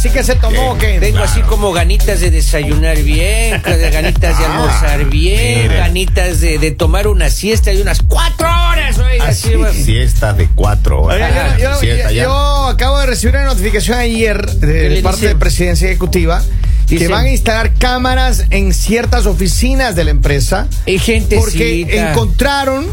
así que se tomó? ¿Qué? Tengo así como ganitas de desayunar bien, ganitas de almorzar bien, ganitas de, de tomar una siesta de unas cuatro horas. oiga, Así, así, bueno. siesta de cuatro horas. Oiga, yo, yo- Siesta ya. yo acabo de recibir una notificación ayer ¿Qué de parte de Presidencia Ejecutiva que van a instalar cámaras en ciertas oficinas de la empresa Y gente porque encontraron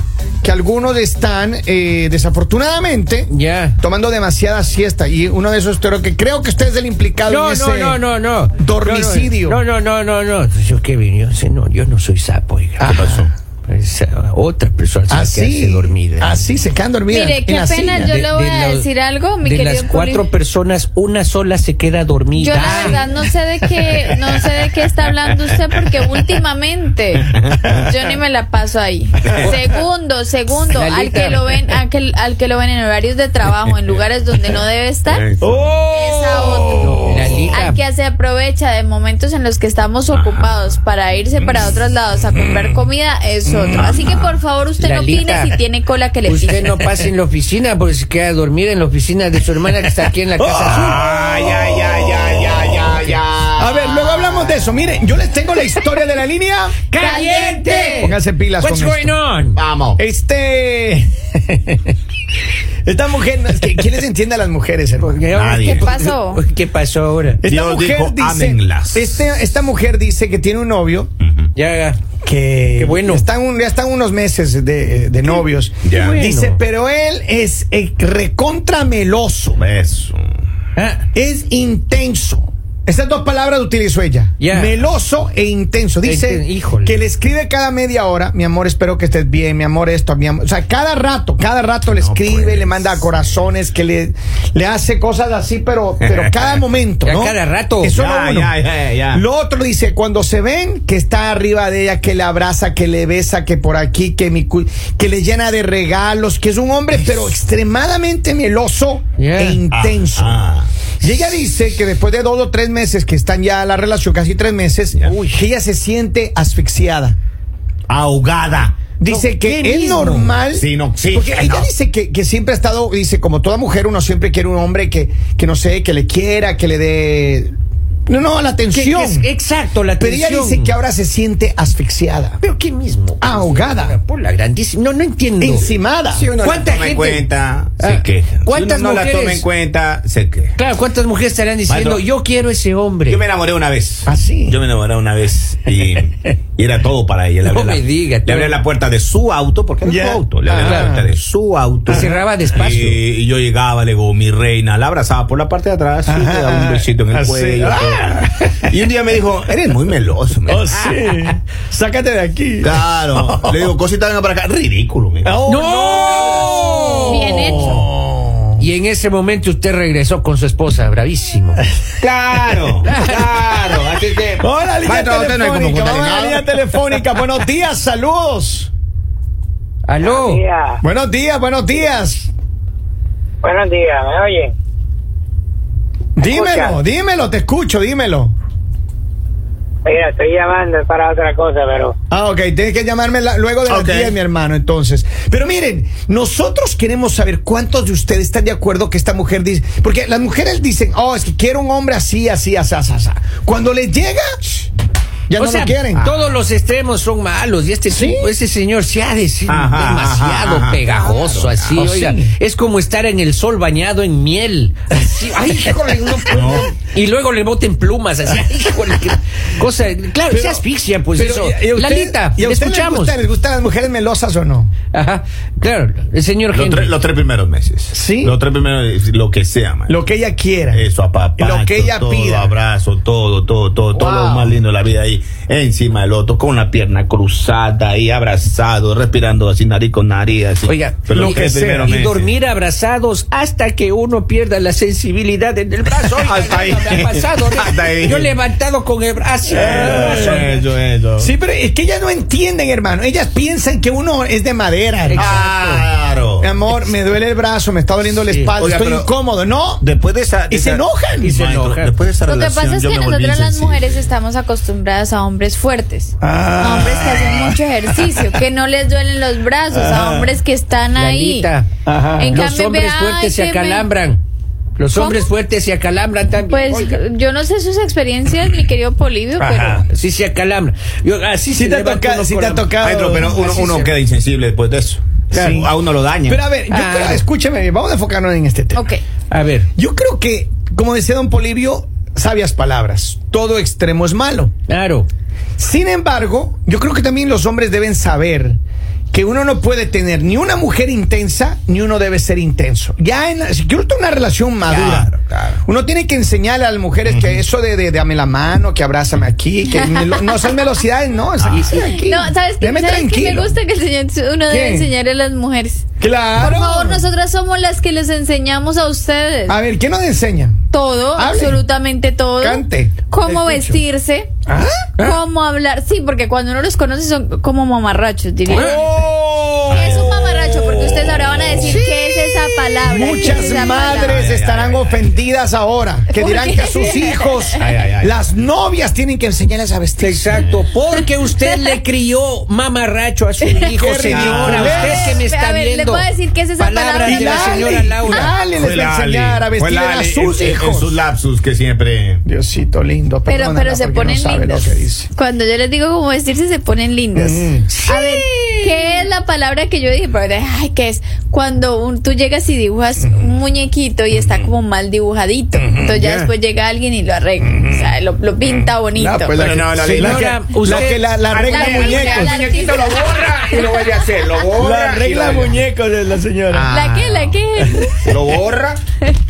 que algunos están eh, desafortunadamente Ya. tomando demasiada siesta y uno de esos creo que creo que usted es el implicado No, en no, ese no, no, no. dormicidio. No, no, no, no, no. Yo qué vino, yo, no, yo no soy sapo, oiga. ¿Qué pasó? Es, uh, otra persona se así quedarse dormida. así se quedan dormidas Mire, en qué la pena, silla. yo le voy a decir algo, mi de querido las cuatro Puli. personas, una sola se queda dormida. Yo la verdad no sé de qué, no sé de qué está hablando usted porque últimamente yo ni me la paso ahí. Segundo, segundo, al que lo ven, al que, al que lo ven en horarios de trabajo, en lugares donde no debe estar, es a otro. Lalita. Al que se aprovecha de momentos en los que estamos ocupados para irse para otros lados a comprar comida es otro. Así que por favor usted no opine si tiene cola que le Usted pise. no pase en la oficina porque se queda dormida en la oficina de su hermana que está aquí en la casa azul. Ay, ay, ay, ay, ay, ay, ay. A ver, luego hablamos de eso. Miren, yo les tengo la historia de la línea. ¡Caliente! Pónganse pilas What's con going esto. on? Vamos. Este. Esta mujer. ¿Quién les entiende a las mujeres, hermano? ¿Qué, Nadie. ¿Qué pasó? ¿Qué pasó ahora? Esta Dios mujer dijo, dice. "Ámenlas". este- esta mujer dice que tiene un novio Ya, ya. Que Qué bueno. están, un- ya están unos meses de, de novios. Ya. bueno. Dice, pero él es eh, recontra meloso. Eso. Ah, Es intenso. Estas dos palabras utilizó ella. Meloso e intenso. Dice híjole. que le escribe cada media hora, mi amor, espero que estés bien, mi amor, esto, mi amor. O sea, cada rato, cada rato le No escribe, le manda ser. corazones, que le, le hace cosas así, pero, pero cada momento, ¿no? cada rato. Eso Ya, lo uno. ya, ya, ya. Lo otro dice, cuando se ven que está arriba de ella, que le abraza, que le besa, que por aquí, que, mi, que le llena de regalos, que es un hombre, pero extremadamente meloso e intenso. Ajá. Y ella dice que después de dos o tres meses que están ya la relación, casi tres meses, uy, ella se siente asfixiada. Ahogada. Dice No, que ¿qué es mismo? normal. Sí, no, sí, Porque que ella no. dice que, que siempre ha estado, dice, como toda mujer, uno siempre quiere un hombre que, que no sé, que le quiera, que le dé. No, no, la ¿qué- qué atención. es- exacto, la Pero ella atención. dice que ahora se siente asfixiada, ¿Pero qué mismo? ahogada, Por la grandísima. No, no entiendo. encimada. Si uno ¿Cuánta la toma en cuenta, Ah, se queja. ¿cuántas si uno no la mujeres? toma en cuenta, se queja. Claro, ¿cuántas mujeres estarán diciendo, Maestro, yo quiero ese hombre? Yo me enamoré una vez. ¿Ah, sí? Yo me enamoré una vez y, y era todo para ella. Le No me la, diga, Le tú. abrí la puerta de su auto, porque era Ya. su auto. Le abrí Ah. la puerta de su auto. Y cerraba despacio. Y, y yo llegaba, le digo, mi reina, la abrazaba por la parte de atrás, y le daba un besito en el Así. cuello. Ah. Y un día me dijo, eres muy meloso. me Oh, dijo. sí. Sácate de aquí. Claro. Le digo, cosita, venga para acá. Ridículo, dijo. Oh, ¡No! Bien hecho. Y en ese momento usted regresó con su esposa, bravísimo. Claro, claro. Así que. Hola, línea Maestro, no telefónica. contarle Vamos a la nada. línea telefónica. Buenos días, saludos. ¿Aló? días. Buenos días, buenos días. Buenos días, ¿me oyen? Dímelo, escucha? dímelo, te escucho, dímelo. Mira, estoy llamando para otra cosa, pero Ah, ok, tienes que llamarme la- luego de las Ok. 10, mi hermano, entonces. Pero miren, nosotros queremos saber cuántos de ustedes están de acuerdo que esta mujer dice. Porque las mujeres dicen, oh, es que quiero un hombre así, así, así, así. así". Cuando les llega, ya o no sea, lo quieren. todos los extremos son malos y este Sí. este señor se ha de ser Ajá, demasiado ajá, pegajoso Claro, así, claro. oiga, Sí. es como estar en el sol bañado en miel. Así, ay, híjole, no puedo. Y luego le boten plumas así, ay, híjole, qué cosa, claro, se asfixia pues Pero, eso. ¿y a usted- Lalita, ¿y a le usted les escuchamos. gusta- ¿Les gustan las mujeres melosas o no? Ajá, claro, el señor Los, tres- los tres primeros meses. Sí. Los tres primeros, lo que sea, man. Lo que ella quiera. Eso, apapacho, Lo que ella todo, pida. abrazo, todo, todo, todo, todo Wow. lo más lindo de la vida ahí, be encima del otro, con la pierna cruzada ahí, abrazado, respirando así, nariz con nariz, así. Oiga, Pero lo que sea. y meses. dormir abrazados hasta que uno pierda la sensibilidad en el brazo. Oiga, Hasta ahí. me ha pasado, ¿no? Hasta ahí. Yo levantado con el brazo. Eh, Eso, eso. Sí, pero es que ellas no entienden, hermano. Ellas piensan que uno es de madera. Claro. Mi amor, me duele el brazo, me está doliendo la Sí. espalda, Oiga, estoy incómodo. No, Después de esa. de Y se enojan. Y se enojan. Después de esa Lo que pasa es que nosotras las mujeres estamos acostumbradas a hombres hombres fuertes, Ah. a hombres que hacen mucho ejercicio, que no les duelen los brazos, a hombres que están ahí. Ajá. En Los cambio, hombres ay, fuertes se me- acalambran. Los ¿Cómo? hombres fuertes se acalambran también. Pues Oiga. yo no sé sus experiencias, mi querido Polivio, Ajá. pero Sí se acalambran. Yo, así Sí se te sí te ha tocado. Pero uno, Así uno se- queda insensible después de eso. Sí. A uno lo daña. Pero a ver, yo Ah. creo- escúcheme, vamos a enfocarnos en este tema. ok. A ver. Yo creo que, como decía don Polivio, sabias palabras. Todo extremo es malo. Claro. Sin embargo, yo creo que también los hombres deben saber que uno no puede tener ni una mujer intensa ni uno debe ser intenso. Ya en la- si quiero tener una relación madura, Claro, claro. uno tiene que enseñarle a las mujeres que eso de, de dame la mano, que abrázame aquí, que no son velocidades, no, es aquí, sí, aquí. No, ¿sabes qué? Déjame ¿Sabes qué me gusta que el señor, uno ¿Qué? debe enseñarle a las mujeres? Claro. Por favor, nosotras somos las que les enseñamos a ustedes. A ver, ¿qué nos enseñan? Todo, hable. Absolutamente todo. Cante. Cómo vestirse, ¿Ah? cómo hablar. Sí, porque cuando uno los conoce son como mamarrachos, diría. ¡Oh! Palabra. ¿Qué Muchas es madres palabra? Estarán ay, ay. ofendidas ahora, que ¿Por dirán qué? que a sus hijos, Ay, ay, ay. las novias tienen que enseñarles a vestir. Exacto, porque usted le crió mamarracho a su hijo, señora. Usted que me está A ver, le viendo. puedo decir qué es esa palabras palabra. de la señora Laura. Lali les va a enseñar a vestir a sus en- hijos. En sus lapsus que siempre. Diosito lindo, Pero, pero se ponen no lindos. que. Cuando yo les digo cómo vestirse, se ponen lindos. Mm. A ver, ¿qué es la palabra que yo dije? Pero, ay, ¿qué es? Cuando un- tú llegas y dibujas un muñequito y está como mal dibujadito. Entonces ya Ya. después llega alguien y lo arregla. O sea, lo, lo pinta bonito. No, pues la no, la- sí, la- la que- usted- que la, la regla La- muñecos. la- muñequito lo borra y lo vuelve a hacer. Lo borra. La y regla lo- muñecos de la señora. ¿La qué? ¿La qué? Lo borra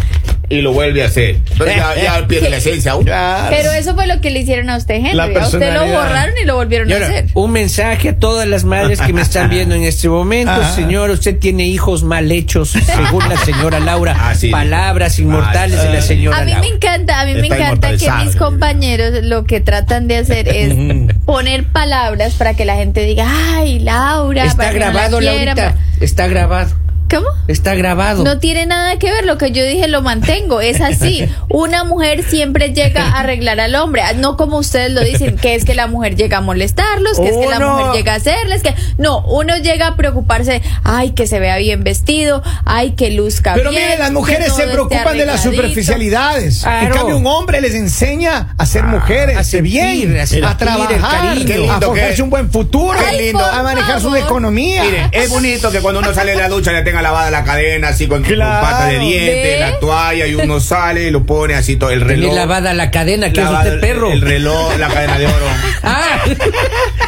y lo vuelve a hacer. Entonces ya, ya pierde la esencia aún. Claro. Pero eso fue lo que le hicieron a usted, Henry. La A usted lo borraron y lo volvieron a hacer. un mensaje a todas las madres que me están viendo en este momento. Ajá. Señor, usted tiene hijos mal hechos, según la señora Laura. Palabras inmortales de la señora A mí Laura. me encanta, a mí me encanta que mis compañeros lo que tratan de hacer es poner palabras para que la gente diga, ay, Laura. Está para que no la grabado, Laurita. para-". Está grabado. ¿Cómo? Está grabado. No tiene nada que ver, lo que yo dije lo mantengo, es así. Una mujer siempre llega a arreglar al hombre, no como ustedes lo dicen, que es que la mujer llega a molestarlos, que es que la Uno- mujer llega a hacerles, que no, uno llega a preocuparse, ay, que se vea bien vestido, ay, que luzca Pero bien. miren, las mujeres se preocupan de las superficialidades. En Claro. cambio, un hombre les enseña a ser mujeres, a a sentir, bien, a a, sentir el trabajar, cariño. Qué lindo a forjarse que- un buen futuro, Qué lindo. a manejar su economía. Miren, es bonito que cuando uno sale de la ducha le tenga lavada la cadena, así con, con Claro. pata de diente, la toalla, y uno sale y lo pone así todo el Tiene reloj. lavada la cadena, que es usted perro. El reloj, la cadena de oro. Ah,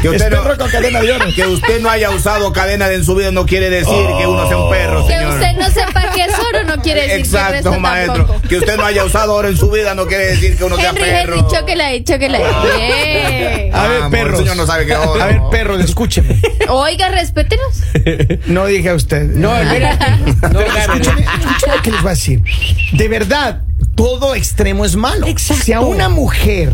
Que usted, Es no, perro con cadena de oro. que usted no haya usado cadena de en su vida no quiere decir que uno sea un perro, Que señor. usted no sepa qué es oro no quiere decir que el Exacto, resto maestro. tampoco. Que usted no haya usado oro en su vida no quiere decir que uno sea perro. Henry, chóquela ahí, chóquela ahí. Bien. A ver, Vamos, perros. el señor no sabe qué es oro. A ver, perros, escúcheme. Oiga, respétenos. No dije a usted. no, espérate. No, lo que les voy a decir. De verdad, todo extremo es malo. Exacto. Si a una mujer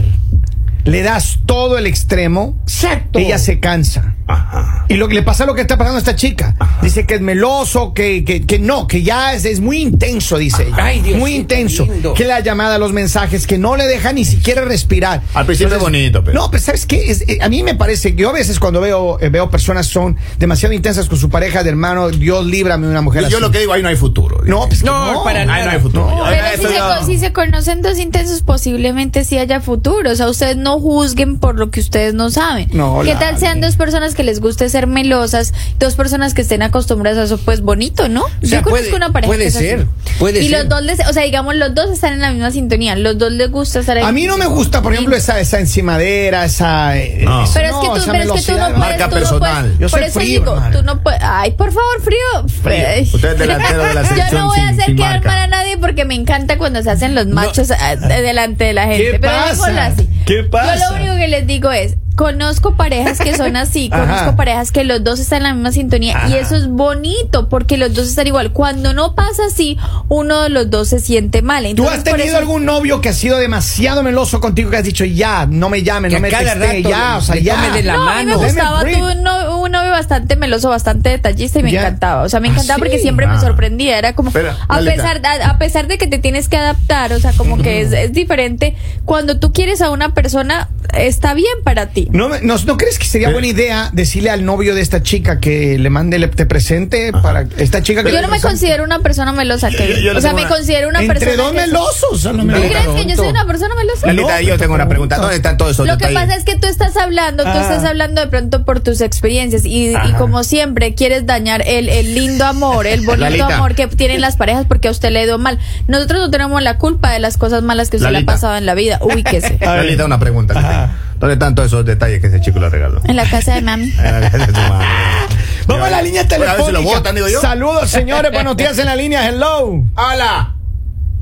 le das todo el extremo, Exacto. ella se cansa. Ajá. Y lo que le pasa es lo que está pasando a esta chica. Dice que es meloso, que, que, que no, que ya es, es muy intenso, dice ella. Ay, Diosito muy intenso. lindo. Que la llamada, los mensajes, que no le deja ni siquiera respirar. Al principio es bonito, pero- No, pues sabes qué, Es- eh, a mí me parece que yo a veces cuando veo, eh, veo personas son demasiado intensas con su pareja de hermano, Dios líbrame de una mujer Yo, yo así. lo que digo, ahí no hay futuro. No, pues que No, para Ahí no hay futuro. No, Pero si se, si se conocen dos intensos, posiblemente sí haya futuro. O sea, ustedes no juzguen por lo que ustedes no saben. No, ¿Qué tal sean dos personas que les guste ser melosas, dos personas que estén acostumbradas a eso? Pues bonito, ¿no? sea, Yo conozco puede- una pareja puede que es así. ser, puede y ser. los dos, les, o sea, digamos, los dos están en la misma sintonía. Los dos les gusta estar ahí. A mí no me gusta, por ejemplo, esa, esa encimadera, esa. eh, No. Pero es que tú, esa pero es que tú no puedes. Marca tú no personal. puedes- Yo por soy eso frío, digo, tú no puedes. Ay, por favor, frío. Ay. Usted es delantero de la Yo selección no voy a hacer quedar mal a nadie porque me encanta cuando se hacen los machos de- delante de la gente. ¿Qué pero pasa? así. ¿Qué pasa? Yo lo único que les digo es, conozco parejas que son así, Ajá. conozco parejas que los dos están en la misma sintonía y eso es bonito porque los dos están igual. Cuando no pasa así, uno de los dos se siente mal. ¿Tú Entonces, has por tenido eso- algún novio que ha sido demasiado meloso contigo que has dicho ya, no me llame, Que no me rato ya, o sea, ya? tome de la no, a mí me mano. Me gustaba, tuve un, no- tuve un novio bastante meloso, bastante detallista y me Ya. encantaba. O sea, me Ah, encantaba porque sí. siempre me Ah. sorprendía. Era como, Pero, a pesar, a, a pesar de que te tienes que adaptar, o sea, como que es, es diferente. Cuando tú quieres a una persona, está bien para ti. ¿No, me- no, ¿no crees que sería Pero- buena idea decirle al novio de esta chica que le mande, le, te presente para esta chica que Yo no me presente? considero una persona melosa, yo- o sea, me una- considero una Entre persona. dos que- melosos, ¿Tú crees que yo soy una persona melosa? Lalita, No, yo tengo una pregunta. ¿Dónde están todos esos Lo que pasa es que tú estás hablando, tú estás hablando de pronto por tus experiencias y, y como siempre quieres dañar el, el lindo amor, el bonito Lalita. amor que tienen las parejas porque a usted le ha ido mal. Nosotros no tenemos la culpa de las cosas malas que usted le ha pasado en la vida. Ubíquese. A ver. Lalita, una pregunta. ¿Dónde están todos esos detalles que ese chico le regaló? En la casa de mami. Vamos a la línea Bueno, a ver si telefónica. lo votan, digo yo. Saludos, señores. Buenos días en la línea. Hello. ¡Hola!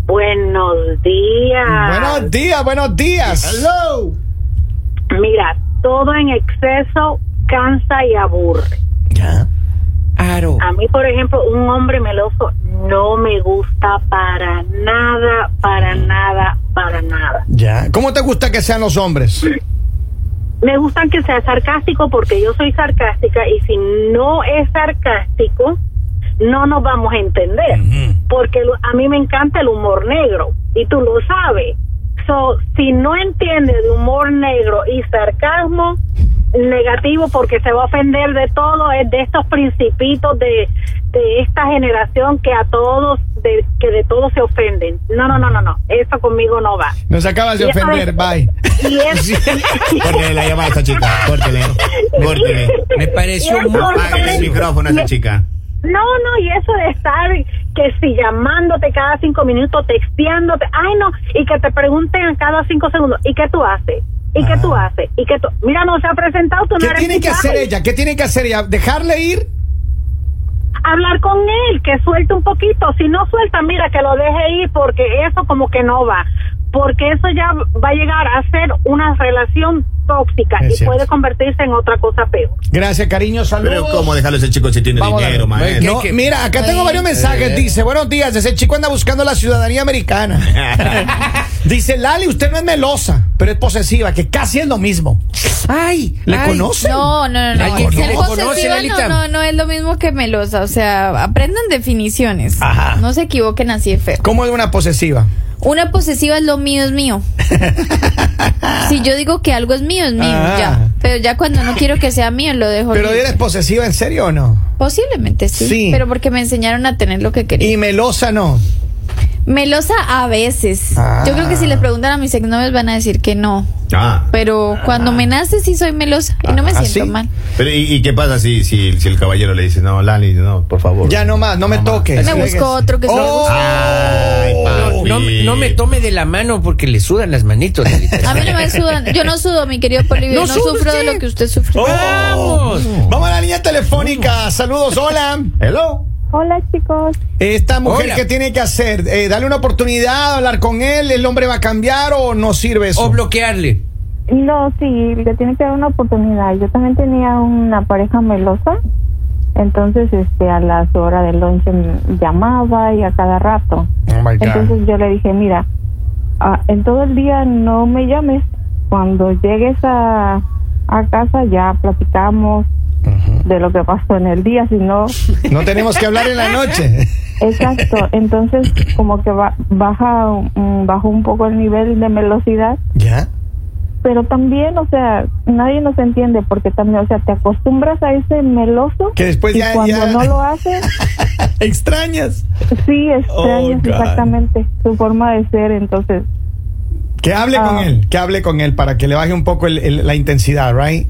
Buenos días. Buenos días, buenos días. ¡Hello! Mira, todo en exceso cansa y aburre. Ya. Aro. A mí, por ejemplo, un hombre meloso no me gusta para nada, para nada, para nada. Ya. ¿Cómo te gusta que sean los hombres? Me gustan que sea sarcástico porque yo soy sarcástica y si no es sarcástico, no nos vamos a entender. Porque a mí me encanta el humor negro y tú lo sabes. So, si no entiende de humor negro y sarcasmo negativo porque se va a ofender de todo, es de estos principitos de, de esta generación que a todos, de, que de todos se ofenden. No, no, no, no, no. Eso conmigo no va. Nos acabas de Y ofender. es- Bye. Y es, Córtele la llamada a esta chica. Córtele. Córtele. Me pareció muy. El micrófono a esa chica. No, no, y eso de estar que si llamándote cada cinco minutos, texteándote, ay no, y que te pregunten a cada cinco segundos, ¿y qué tú haces? ¿Y qué tú haces? ¿Y qué tú? Mira, no se ha presentado, tú no ¿Qué tiene que hacer ella? ¿Qué tiene que hacer ella? ¿Dejarle ir? Hablar con él, que suelte un poquito. Si no suelta, mira, que lo deje ir, porque eso como que no va. Porque eso ya va a llegar a ser una relación tóxica Es y cierto. puede convertirse en otra cosa peor. Gracias, cariño. Saludos. Pero ¿cómo dejarlo a ese chico si tiene Vamos dinero, maestro? No, ¿Qué- qué? mira, acá tengo Ay. varios mensajes. Eh. Dice, buenos días, ese chico anda buscando la ciudadanía americana. Dice, Lali, usted no es melosa, pero es posesiva, que casi es lo mismo. Ay, ¿Le ay. conoce? No, no, no, no. ¿Alguien Ser posesiva Lalita? no, no, no es lo mismo que melosa. O sea, aprendan definiciones. Ajá. No se equivoquen así de feo. ¿Cómo es una posesiva? Una posesiva es lo mío, es mío. si yo digo que algo es mío, es mío, Ah. ya. Pero ya cuando no quiero que sea mío, lo dejo ¿Pero libre. eres posesiva en serio o no? Posiblemente sí, Sí. Pero porque me enseñaron a tener lo que quería. Y melosa no. Melosa a veces. Ah. Yo creo que si le preguntan a mis exnovios van a decir que no. Ah. Pero cuando me nace sí soy melosa y no me ¿Ah, siento sí? mal. Pero ¿y, y qué pasa si, si, si el caballero le dice, no, Lali, no, por favor? Ya no más, no me más. toques. Me busco otro que se lo guste. Ay. No, no me tome de la mano porque le sudan las manitos. A mí no me sudan. Yo no sudo, mi querido Polivio. No No, sufro de lo que usted sufre. Oh. ¡Vamos! Vamos a la línea telefónica. Saludos, hola. Hello. Hola chicos, Esta mujer, Hola. ¿qué tiene que hacer? Eh, ¿Darle una oportunidad, hablar con él? ¿El hombre va a cambiar o no sirve eso? O bloquearle. No, sí, le tiene que dar una oportunidad. Yo también tenía una pareja melosa, entonces este a las horas del lunch me llamaba y a cada rato. Oh my God. Entonces yo le dije, mira, ah, en todo el día no me llames. Cuando llegues a, a casa ya platicamos de lo que pasó en el día, si no, tenemos que hablar en la noche. exacto. Entonces como que ba- baja, bajó un poco el nivel de velocidad ¿Ya? pero también, o sea, nadie nos entiende porque también, o sea, te acostumbras a ese meloso Que después y ya- cuando ya- no lo haces, ¿Extrañas? sí extrañas Oh, exactamente su forma de ser, entonces, Que hable con Ah. él, que hable con él para que le baje un poco el- el- la intensidad, ¿right?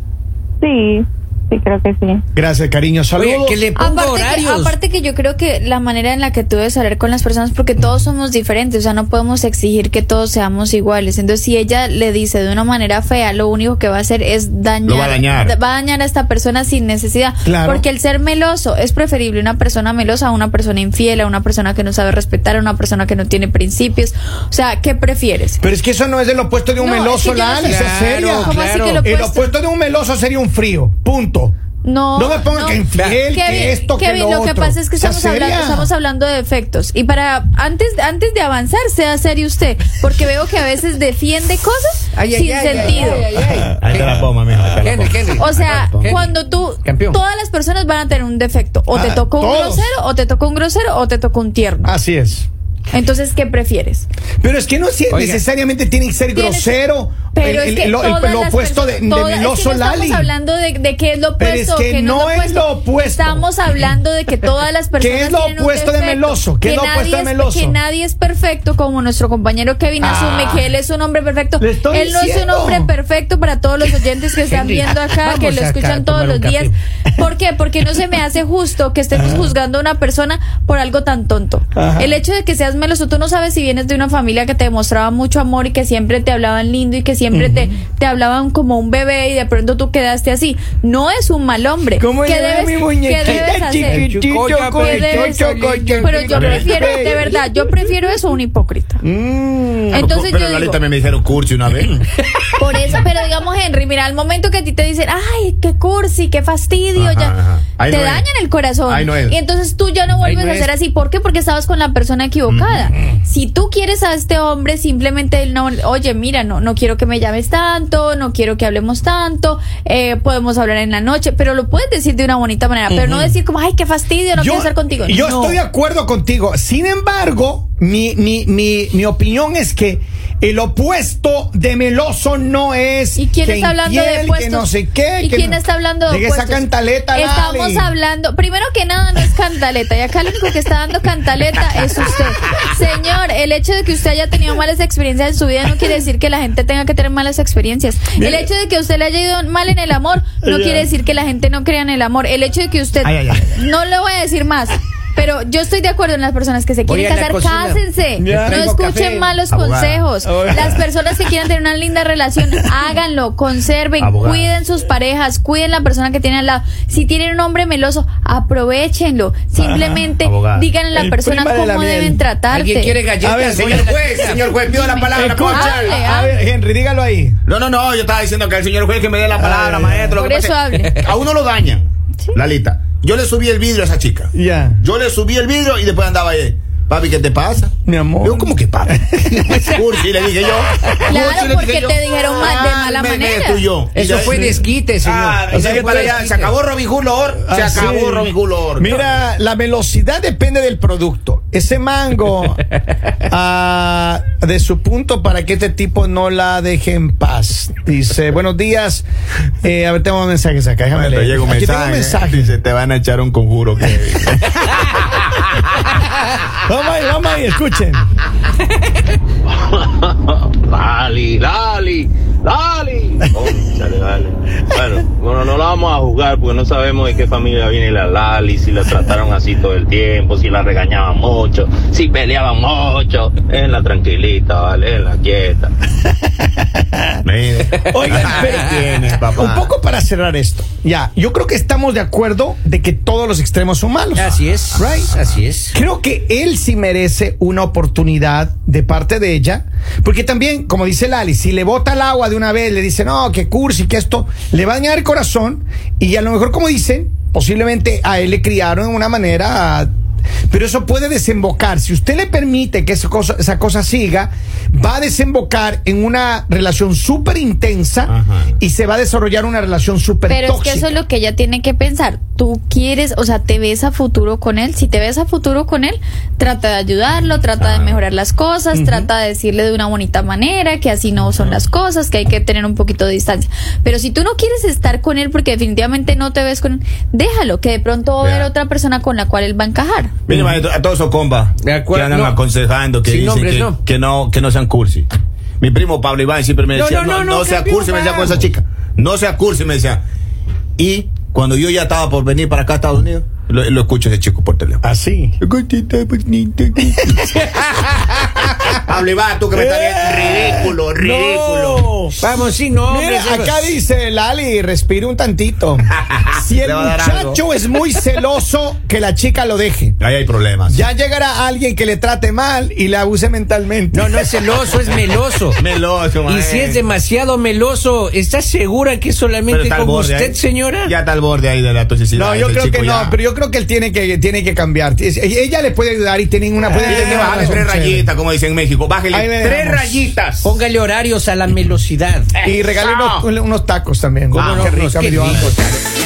sí, sí creo que sí. Gracias, cariño. Saludos. Oye, que le ponga Aparte que, aparte que yo creo que la manera en la que tú debes hablar con las personas, porque todos somos diferentes, o sea, no podemos exigir que todos seamos iguales. Entonces, si ella le dice de una manera fea, lo único que va a hacer es dañar, Lo va a dañar. va a dañar a esta persona sin necesidad. Claro. Porque el ser meloso es preferible una persona melosa a una persona infiel, a una persona que no sabe respetar, a una persona que no tiene principios. O sea, ¿qué prefieres? Pero es que eso no es el opuesto de un No, meloso, es que yo no Lali, sé- eso es Claro, seria. ¿Cómo así claro. que lo El opuesto de un meloso sería un frío, punto. No, No me pongan que infiel, que esto, que Kevin, lo que pasa es que estamos hablando, estamos hablando de defectos. Y para antes, antes de avanzar, sea serio usted, porque veo que a veces defiende cosas Ay, sin ay, sentido. ay, ay, ay. Ahí te la pongo, mijo. ahí te la Henry, pongo. Henry. O sea, cuando tú, Campeón. todas las personas van a tener un defecto. O te Ah, tocó un todos. grosero, o te tocó un grosero, o te tocó un tierno. Así es. Entonces, ¿qué prefieres? Pero es que no si- necesariamente tiene que ser grosero. Pero el, es que el- lo, el- opuesto de, de todas- es que meloso no Lali. Estamos hablando de, de qué es lo Pero opuesto. es que no es lo opuesto. Estamos hablando de que todas las personas. ¿Qué es lo opuesto de meloso? ¿Qué que es lo opuesto de meloso? Que nadie es perfecto, como nuestro compañero Kevin Ah. asume que él es un hombre perfecto. Le estoy él no es un hombre perfecto para todos los oyentes que están viendo acá, que lo escuchan todos los días. ¿Por qué? Porque no se me hace justo que estemos juzgando a una persona por algo tan tonto. El hecho de que seas meloso, tú no sabes si vienes de una familia que te demostraba mucho amor y que siempre te hablaban lindo y que siempre te, te hablaban como un bebé y de pronto tú quedaste así. No es un mal hombre. ¿Cómo ¿Qué debes, mi ¿qué muñequita debes hacer? chiquitito Chocoya, con ¿Qué debes hacer? Pero yo prefiero, de verdad, yo prefiero eso a un hipócrita. Mm. Entonces pero yo Lali digo- también me dijeron cursi una vez. Por eso, pero digamos, Henry, mira, al momento que a ti te dicen, ay, qué cursi, qué fastidio, Ajá, ya ajá. Te no es. dañan el corazón. Ahí no es. Y entonces tú ya no vuelves no a ser así. ¿Por qué? Porque estabas con la persona equivocada. Si tú quieres a este hombre, simplemente, no, oye, mira, no, no quiero que me llames tanto, no quiero que hablemos tanto, eh, podemos hablar en la noche, pero lo puedes decir de una bonita manera, pero no decir como, ay, qué fastidio, no quiero estar contigo. Yo estoy de acuerdo contigo. Sin embargo, mi, mi, mi, mi opinión es que el opuesto de meloso no es. ¿Y quién que está hablando de? Que no sé qué. ¿Y que quién no- está hablando de Deje esa cantaleta. Estamos hablando, primero que nada no es cantaleta, y acá el único que está dando cantaleta es usted. Señor, el hecho de que usted haya tenido malas experiencias en su vida no quiere decir que la gente tenga que tener malas experiencias. El hecho de que usted le haya ido mal en el amor no quiere decir que la gente no crea en el amor. El hecho de que usted Ay, ay, ay. no le voy a decir más. Pero yo estoy de acuerdo en las personas que se quieren la casar, cásense. Ya. No escuchen café. malos Abogada. consejos. Abogada. Las personas que quieren tener una linda relación, háganlo, conserven, Abogada. cuiden sus parejas, cuiden la persona que tienen al lado. Si tienen un hombre meloso, aprovechenlo. Simplemente abogada. díganle a la El persona la cómo miel. deben tratarte. ¿Alguien quiere galletas? A ver, Señor la juez, señor juez, pido la palabra, ¿puedo Escucha. A ver, Henry, dígalo ahí. No, no, no, yo estaba diciendo que el señor juez que me dé la palabra, maestro. lo por que eso hable. A uno lo dañan. Lalita, yo le subí el vidrio a esa chica. Ya. Yo le subí el vidrio y después andaba ahí. Papi, ¿qué te pasa? Mi amor. Yo, ¿cómo que papi? Cursi, le dije yo. Claro, porque dije yo. te dijeron mal- de Ah, mala me- me manera. Eso fue desquite, señor. Ah, para allá, se acabó Robin Hood Lord. Se Ah, acabó sí. Robin Hood Lord. Mira, la velocidad depende del producto. Ese mango, ah, de su punto para que este tipo no la deje en paz. Dice, buenos días. Eh, a ver, tengo mensajes acá. Déjame Te leer. un Aquí tengo un mensaje. Dice, te van a echar un conjuro. que- Vamos ahí, vamos ahí, escuchen. Lali, Lali, Lali. Vale. Bueno, bueno, no la vamos a jugar porque no sabemos de qué familia viene la Lali, si la trataron así todo el tiempo, si la regañaban mucho, si peleaban mucho. Es la tranquilita, vale, es la quieta. Mire. Oigan, pero Tienes, papá. un poco para cerrar esto. Ya, yo creo que estamos de acuerdo de que todos los extremos son malos. Así es. Right. Así es. Creo que él sí merece una oportunidad de parte de ella, porque también, como dice Lali, si le bota el agua de una vez, le dice, no, que cursi, que esto, le va a dañar el corazón, y a lo mejor, como dicen, posiblemente a él le criaron de una manera... Pero eso puede desembocar. Si usted le permite que esa cosa, esa cosa siga, va a desembocar en una relación súper intensa Ajá. y se va a desarrollar una relación súper Pero es tóxica. que eso es lo que ella tiene que pensar. Tú quieres, o sea, te ves a futuro con él. Si te ves a futuro con él, trata de ayudarlo, trata de mejorar las cosas, trata de decirle de una bonita manera que así no son las cosas, que hay que tener un poquito de distancia. Pero si tú no quieres estar con él porque definitivamente no te ves con él, déjalo, que de pronto va a haber Vea. otra persona con la cual él va a encajar. Mire, maestro, a todos esos compas De acuerdo, que andan no. aconsejando, que Sin dicen nombres, que, no. que no que no sean cursi. Mi primo Pablo Iván siempre me decía, no, no, no, no, no, sea cursi, me decía con esa chica. No sea cursi, me decía. Y cuando yo ya estaba por venir para acá a Estados Unidos, lo, lo escucho ese chico por teléfono. Así. Hable va, tú que me estás viendo. Ridículo, ridículo. No. Vamos, sí, no. Mira, acá dice Lali, respira un tantito. Si el muchacho es muy celoso, que la chica lo deje. Ahí hay problemas. Ya llegará alguien que le trate mal y la abuse mentalmente. No, no es celoso, es meloso. Meloso, Y si es demasiado meloso, ¿estás segura que solamente está con usted, ahí. señora? Ya está al borde ahí de la toxicidad. No, yo creo que no, pero yo creo que él tiene que, tiene que cambiar. Ella le puede ayudar y tienen una. tres chévere. rayitas, como dicen en México. Bájele tres rayitas. Póngale horarios a la melosidad. Y regale Eso. unos, tacos también. ¿Cómo Ah, no? qué rico, Qué me dio rico. hambre.